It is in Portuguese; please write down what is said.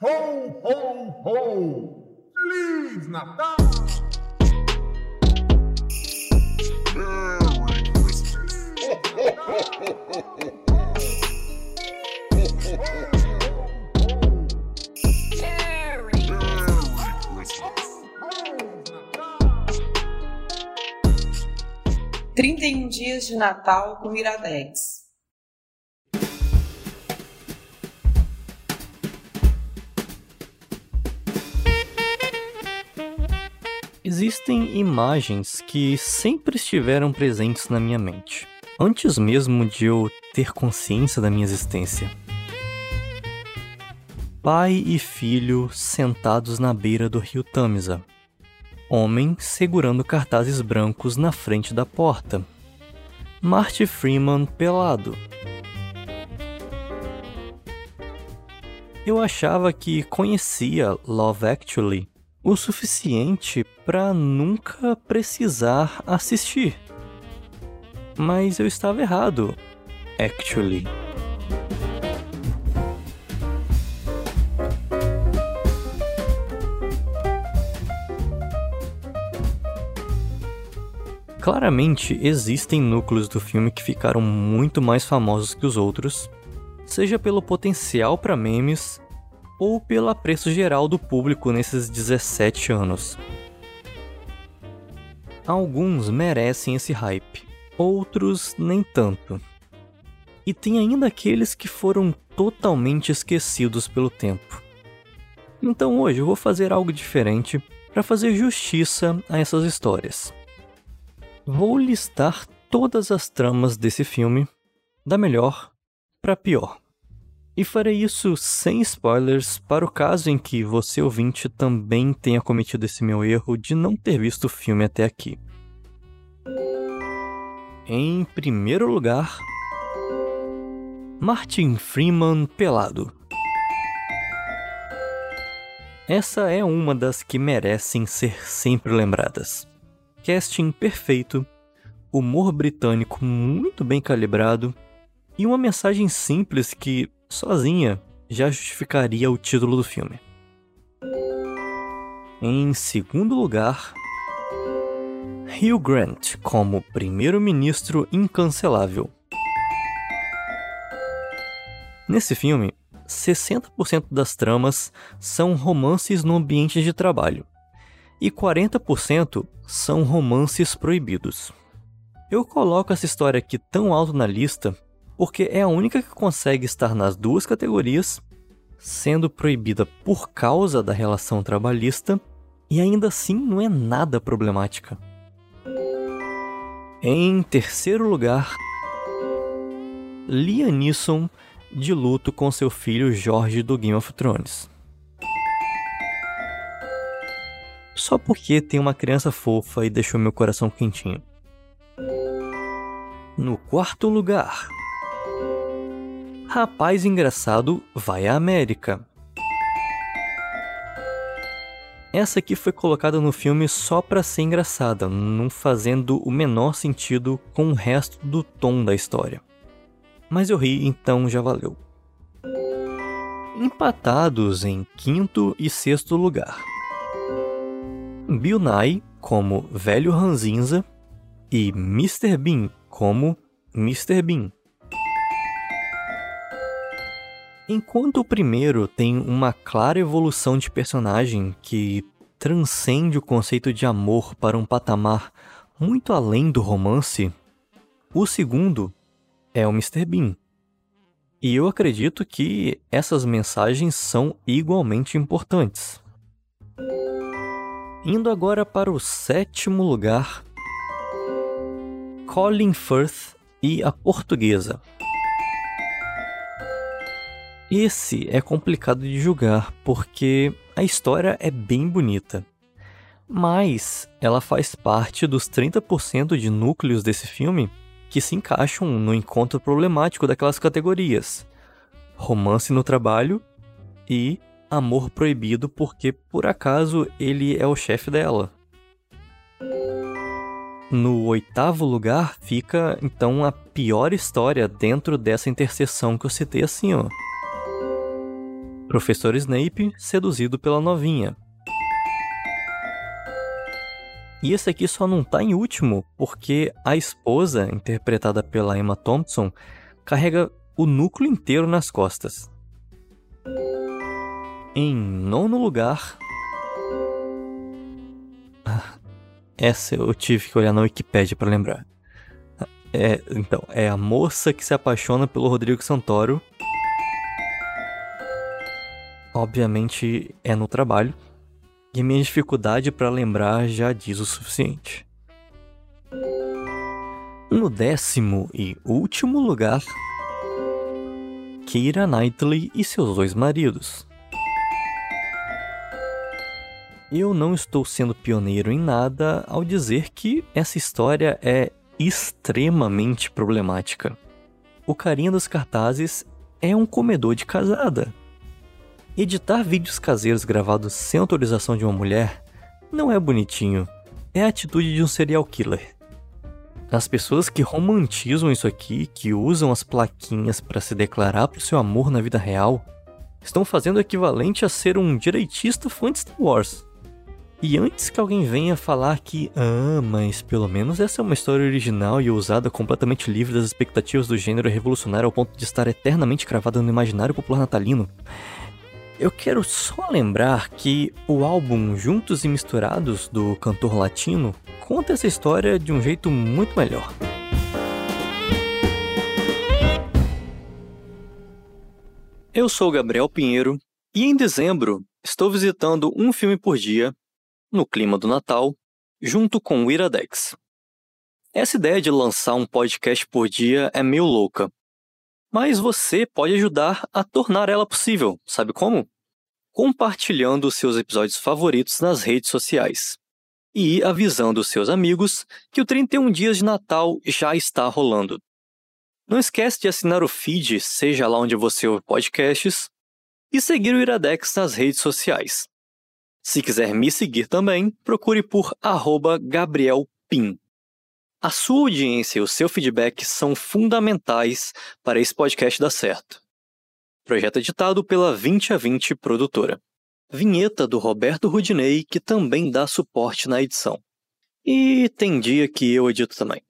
Ho, ho, ho! Feliz Natal! Merry Christmas! Merry Merry Christmas! 31 dias de Natal com Iradex. Existem imagens que sempre estiveram presentes na minha mente, antes mesmo de eu ter consciência da minha existência. Pai e filho sentados na beira do rio Tamisa. Homem segurando cartazes brancos na frente da porta. Marty Freeman pelado. Eu achava que conhecia Love Actually o suficiente para nunca precisar assistir. Mas eu estava errado, actually. Claramente existem núcleos do filme que ficaram muito mais famosos que os outros, seja pelo potencial para memes ou pelo apreço geral do público nesses 17 anos. Alguns merecem esse hype, outros nem tanto. E tem ainda aqueles que foram totalmente esquecidos pelo tempo. Então hoje eu vou fazer algo diferente para fazer justiça a essas histórias. Vou listar todas as tramas desse filme, da melhor para pior. E farei isso sem spoilers para o caso em que você ouvinte também tenha cometido esse meu erro de não ter visto o filme até aqui. Em primeiro lugar, Martin Freeman pelado. Essa é uma das que merecem ser sempre lembradas. Casting perfeito, humor britânico muito bem calibrado e uma mensagem simples que sozinha já justificaria o título do filme. Em segundo lugar, Hugh Grant como primeiro-ministro incancelável. Nesse filme, 60% das tramas são romances no ambiente de trabalho e 40% são romances proibidos. Eu coloco essa história aqui tão alto na lista porque é a única que consegue estar nas duas categorias, sendo proibida por causa da relação trabalhista e ainda assim não é nada problemática. Em terceiro lugar, Liam de luto com seu filho Jorge do Game of Thrones. Só porque tem uma criança fofa e deixou meu coração quentinho. No quarto lugar, Rapaz engraçado vai à América. Essa aqui foi colocada no filme só pra ser engraçada, não fazendo o menor sentido com o resto do tom da história. Mas eu ri, então já valeu. Empatados em quinto e sexto lugar. Bill Nye como Velho Ranzinza e Mr. Bean como Mr. Bean. Enquanto o primeiro tem uma clara evolução de personagem que transcende o conceito de amor para um patamar muito além do romance, o segundo é o Mr. Bean. E eu acredito que essas mensagens são igualmente importantes. Indo agora para o sétimo lugar, Colin Firth e a Portuguesa. Esse é complicado de julgar porque a história é bem bonita. Mas ela faz parte dos 30% de núcleos desse filme que se encaixam no encontro problemático daquelas categorias: romance no trabalho e amor proibido porque por acaso ele é o chefe dela. No oitavo lugar fica então a pior história dentro dessa interseção que eu citei assim, ó. Professor Snape seduzido pela novinha. E esse aqui só não tá em último, porque a esposa, interpretada pela Emma Thompson, carrega o núcleo inteiro nas costas. Em nono lugar. Ah, essa eu tive que olhar na Wikipedia para lembrar. É, então, é a moça que se apaixona pelo Rodrigo Santoro. Obviamente é no trabalho. E minha dificuldade para lembrar já diz o suficiente. No décimo e último lugar, Keira Knightley e seus dois maridos. Eu não estou sendo pioneiro em nada ao dizer que essa história é extremamente problemática. O carinha dos cartazes é um comedor de casada. Editar vídeos caseiros gravados sem autorização de uma mulher não é bonitinho, é a atitude de um serial killer. As pessoas que romantizam isso aqui, que usam as plaquinhas para se declarar pro seu amor na vida real, estão fazendo o equivalente a ser um direitista fã de Star Wars. E antes que alguém venha falar que, ah, mas pelo menos essa é uma história original e ousada completamente livre das expectativas do gênero revolucionário ao ponto de estar eternamente cravada no imaginário popular natalino, eu quero só lembrar que o álbum Juntos e Misturados do cantor latino conta essa história de um jeito muito melhor. Eu sou Gabriel Pinheiro e em dezembro estou visitando um filme por dia no clima do Natal, junto com o Iradex. Essa ideia de lançar um podcast por dia é meio louca. Mas você pode ajudar a tornar ela possível, sabe como? Compartilhando seus episódios favoritos nas redes sociais. E avisando seus amigos que o 31 Dias de Natal já está rolando. Não esquece de assinar o feed, seja lá onde você ouve podcasts, e seguir o Iradex nas redes sociais. Se quiser me seguir também, procure por @gabrielpin. A sua audiência e o seu feedback são fundamentais para esse podcast dar certo. Projeto editado pela 20 a 20 produtora. Vinheta do Roberto Rudinei, que também dá suporte na edição. E tem dia que eu edito também.